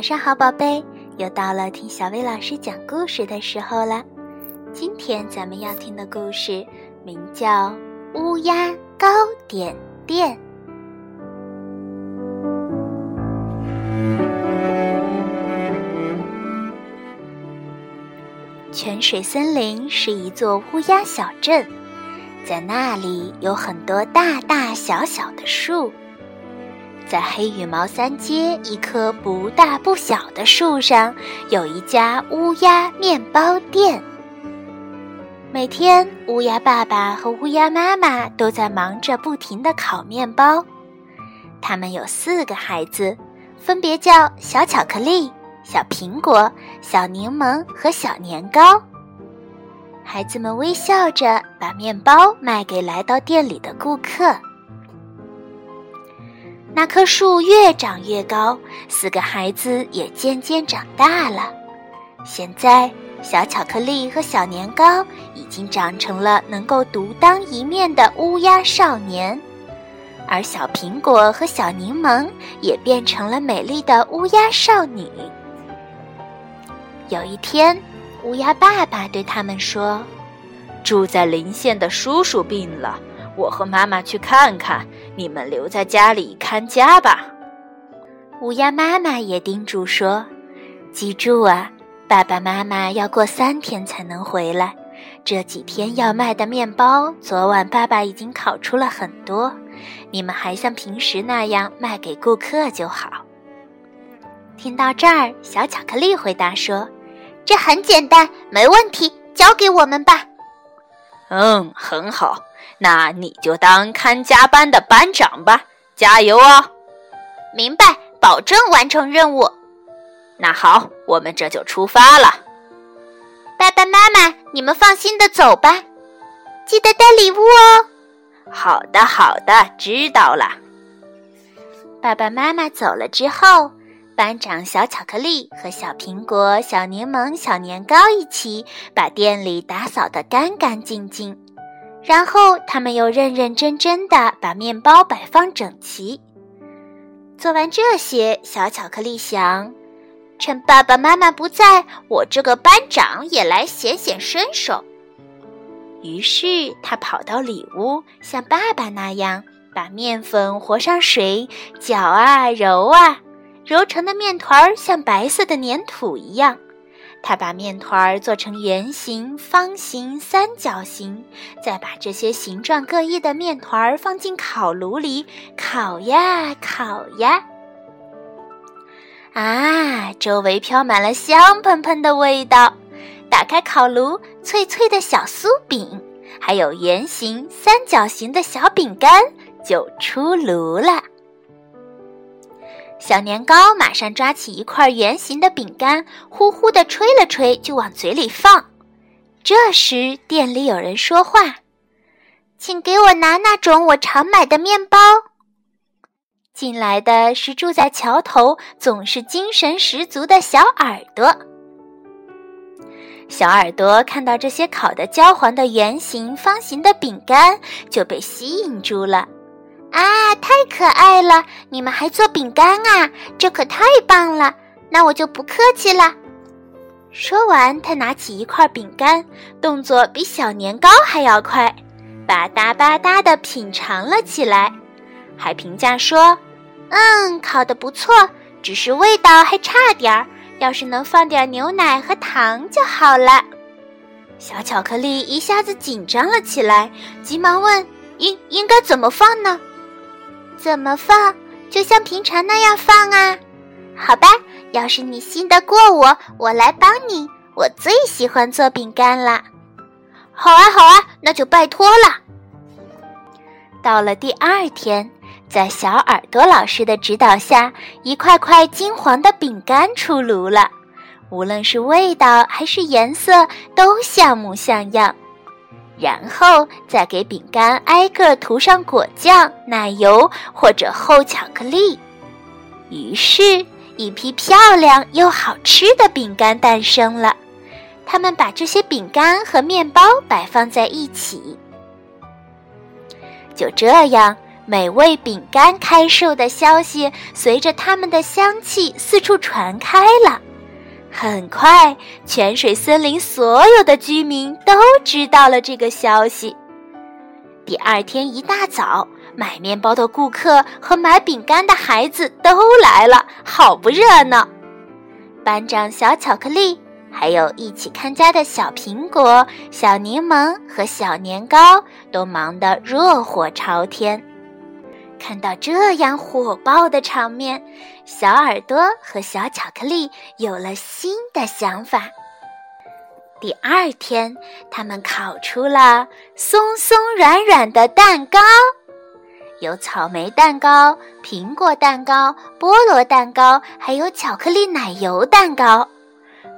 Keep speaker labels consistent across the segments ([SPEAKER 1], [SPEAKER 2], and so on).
[SPEAKER 1] 晚上好，宝贝，又到了听小薇老师讲故事的时候了。今天咱们要听的故事名叫《乌鸦糕点店》。泉水森林是一座乌鸦小镇，在那里有很多大大小小的树。在黑羽毛三街一棵不大不小的树上，有一家乌鸦面包店。每天，乌鸦爸爸和乌鸦妈妈都在忙着不停地烤面包。他们有四个孩子，分别叫小巧克力、小苹果、小柠檬和小年糕。孩子们微笑着把面包卖给来到店里的顾客。那棵树越长越高，四个孩子也渐渐长大了。现在，小巧克力和小年糕已经长成了能够独当一面的乌鸦少年，而小苹果和小柠檬也变成了美丽的乌鸦少女。有一天，乌鸦爸爸对他们说：“
[SPEAKER 2] 住在邻县的叔叔病了。”我和妈妈去看看，你们留在家里看家吧。
[SPEAKER 1] 乌鸦妈妈也叮嘱说：“记住啊，爸爸妈妈要过三天才能回来。这几天要卖的面包，昨晚爸爸已经烤出了很多，你们还像平时那样卖给顾客就好。”听到这儿，小巧克力回答说：“这很简单，没问题，交给我们吧。”
[SPEAKER 2] 嗯，很好。那你就当看家班的班长吧，加油哦！
[SPEAKER 1] 明白，保证完成任务。
[SPEAKER 2] 那好，我们这就出发了。
[SPEAKER 1] 爸爸妈妈，你们放心的走吧，记得带礼物哦。
[SPEAKER 2] 好的，好的，知道了。
[SPEAKER 1] 爸爸妈妈走了之后，班长小巧克力和小苹果、小柠檬、小年糕一起把店里打扫得干干净净。然后他们又认认真真的把面包摆放整齐。做完这些，小巧克力想，趁爸爸妈妈不在，我这个班长也来显显身手。于是他跑到里屋，像爸爸那样，把面粉和上水，搅啊揉啊，揉成的面团像白色的粘土一样。他把面团儿做成圆形、方形、三角形，再把这些形状各异的面团儿放进烤炉里烤呀烤呀。啊，周围飘满了香喷喷的味道。打开烤炉，脆脆的小酥饼，还有圆形、三角形的小饼干就出炉了。小年糕马上抓起一块圆形的饼干，呼呼地吹了吹，就往嘴里放。这时，店里有人说话：“请给我拿那种我常买的面包。”进来的是住在桥头、总是精神十足的小耳朵。小耳朵看到这些烤得焦黄的圆形、方形的饼干，就被吸引住了。啊，太可爱了！你们还做饼干啊？这可太棒了！那我就不客气了。说完，他拿起一块饼干，动作比小年糕还要快，吧嗒吧嗒的品尝了起来，还评价说：“嗯，烤的不错，只是味道还差点儿。要是能放点牛奶和糖就好了。”小巧克力一下子紧张了起来，急忙问：“应应该怎么放呢？”怎么放？就像平常那样放啊？好吧，要是你信得过我，我来帮你。我最喜欢做饼干了。好啊，好啊，那就拜托了。到了第二天，在小耳朵老师的指导下，一块块金黄的饼干出炉了。无论是味道还是颜色，都像模像样。然后再给饼干挨个涂上果酱、奶油或者厚巧克力，于是，一批漂亮又好吃的饼干诞生了。他们把这些饼干和面包摆放在一起，就这样，美味饼干开售的消息随着它们的香气四处传开了。很快，泉水森林所有的居民都知道了这个消息。第二天一大早，买面包的顾客和买饼干的孩子都来了，好不热闹。班长小巧克力，还有一起看家的小苹果、小柠檬和小年糕，都忙得热火朝天。看到这样火爆的场面，小耳朵和小巧克力有了新的想法。第二天，他们烤出了松松软软的蛋糕，有草莓蛋糕、苹果蛋糕、菠萝蛋糕，还有巧克力奶油蛋糕。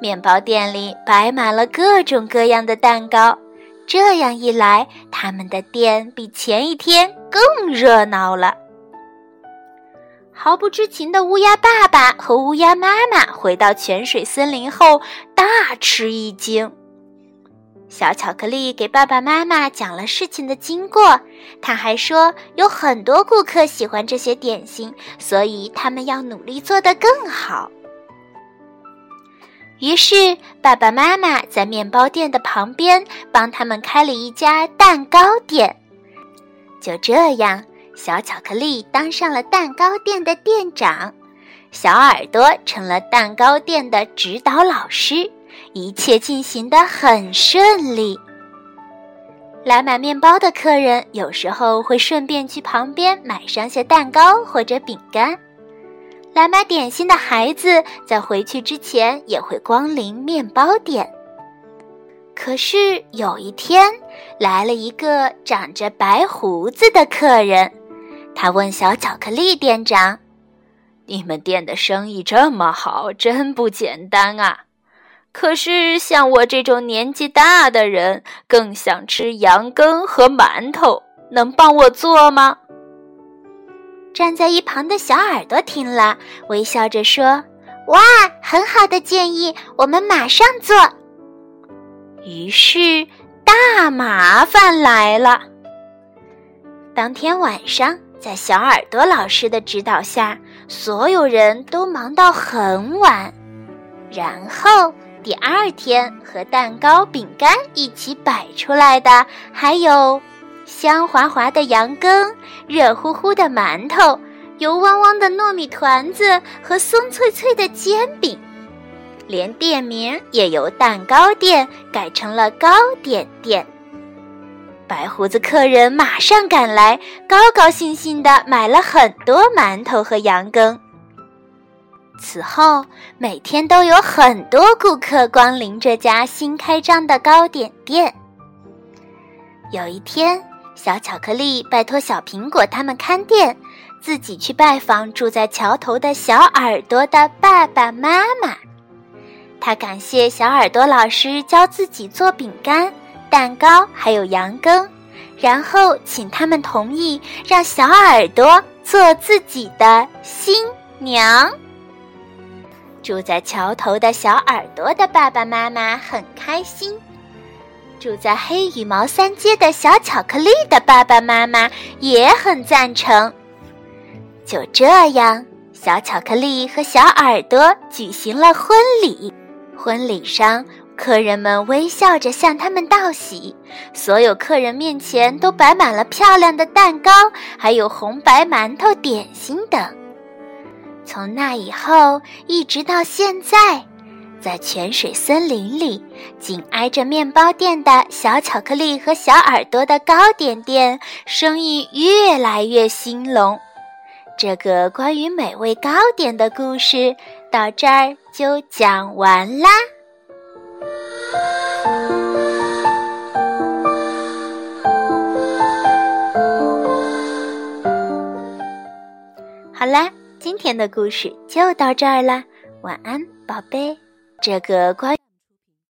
[SPEAKER 1] 面包店里摆满了各种各样的蛋糕。这样一来，他们的店比前一天更热闹了。毫不知情的乌鸦爸爸和乌鸦妈妈回到泉水森林后，大吃一惊。小巧克力给爸爸妈妈讲了事情的经过，他还说有很多顾客喜欢这些点心，所以他们要努力做得更好。于是，爸爸妈妈在面包店的旁边帮他们开了一家蛋糕店。就这样，小巧克力当上了蛋糕店的店长，小耳朵成了蛋糕店的指导老师，一切进行得很顺利。来买面包的客人有时候会顺便去旁边买上些蛋糕或者饼干。来买点心的孩子在回去之前也会光临面包店。可是有一天，来了一个长着白胡子的客人，他问小巧克力店长：“
[SPEAKER 2] 你们店的生意这么好，真不简单啊！可是像我这种年纪大的人，更想吃羊羹和馒头，能帮我做吗？”
[SPEAKER 1] 站在一旁的小耳朵听了，微笑着说：“哇，很好的建议，我们马上做。”于是，大麻烦来了。当天晚上，在小耳朵老师的指导下，所有人都忙到很晚。然后，第二天和蛋糕、饼干一起摆出来的，还有。香滑滑的羊羹，热乎乎的馒头，油汪汪的糯米团子和松脆脆的煎饼，连店名也由蛋糕店改成了糕点店。白胡子客人马上赶来，高高兴兴地买了很多馒头和羊羹。此后，每天都有很多顾客光临这家新开张的糕点店。有一天。小巧克力拜托小苹果他们看店，自己去拜访住在桥头的小耳朵的爸爸妈妈。他感谢小耳朵老师教自己做饼干、蛋糕，还有羊羹，然后请他们同意让小耳朵做自己的新娘。住在桥头的小耳朵的爸爸妈妈很开心。住在黑羽毛三街的小巧克力的爸爸妈妈也很赞成。就这样，小巧克力和小耳朵举行了婚礼。婚礼上，客人们微笑着向他们道喜，所有客人面前都摆满了漂亮的蛋糕，还有红白馒头、点心等。从那以后，一直到现在。在泉水森林里，紧挨着面包店的小巧克力和小耳朵的糕点店生意越来越兴隆。这个关于美味糕点的故事到这儿就讲完啦。好啦，今天的故事就到这儿啦，晚安，宝贝。这个关。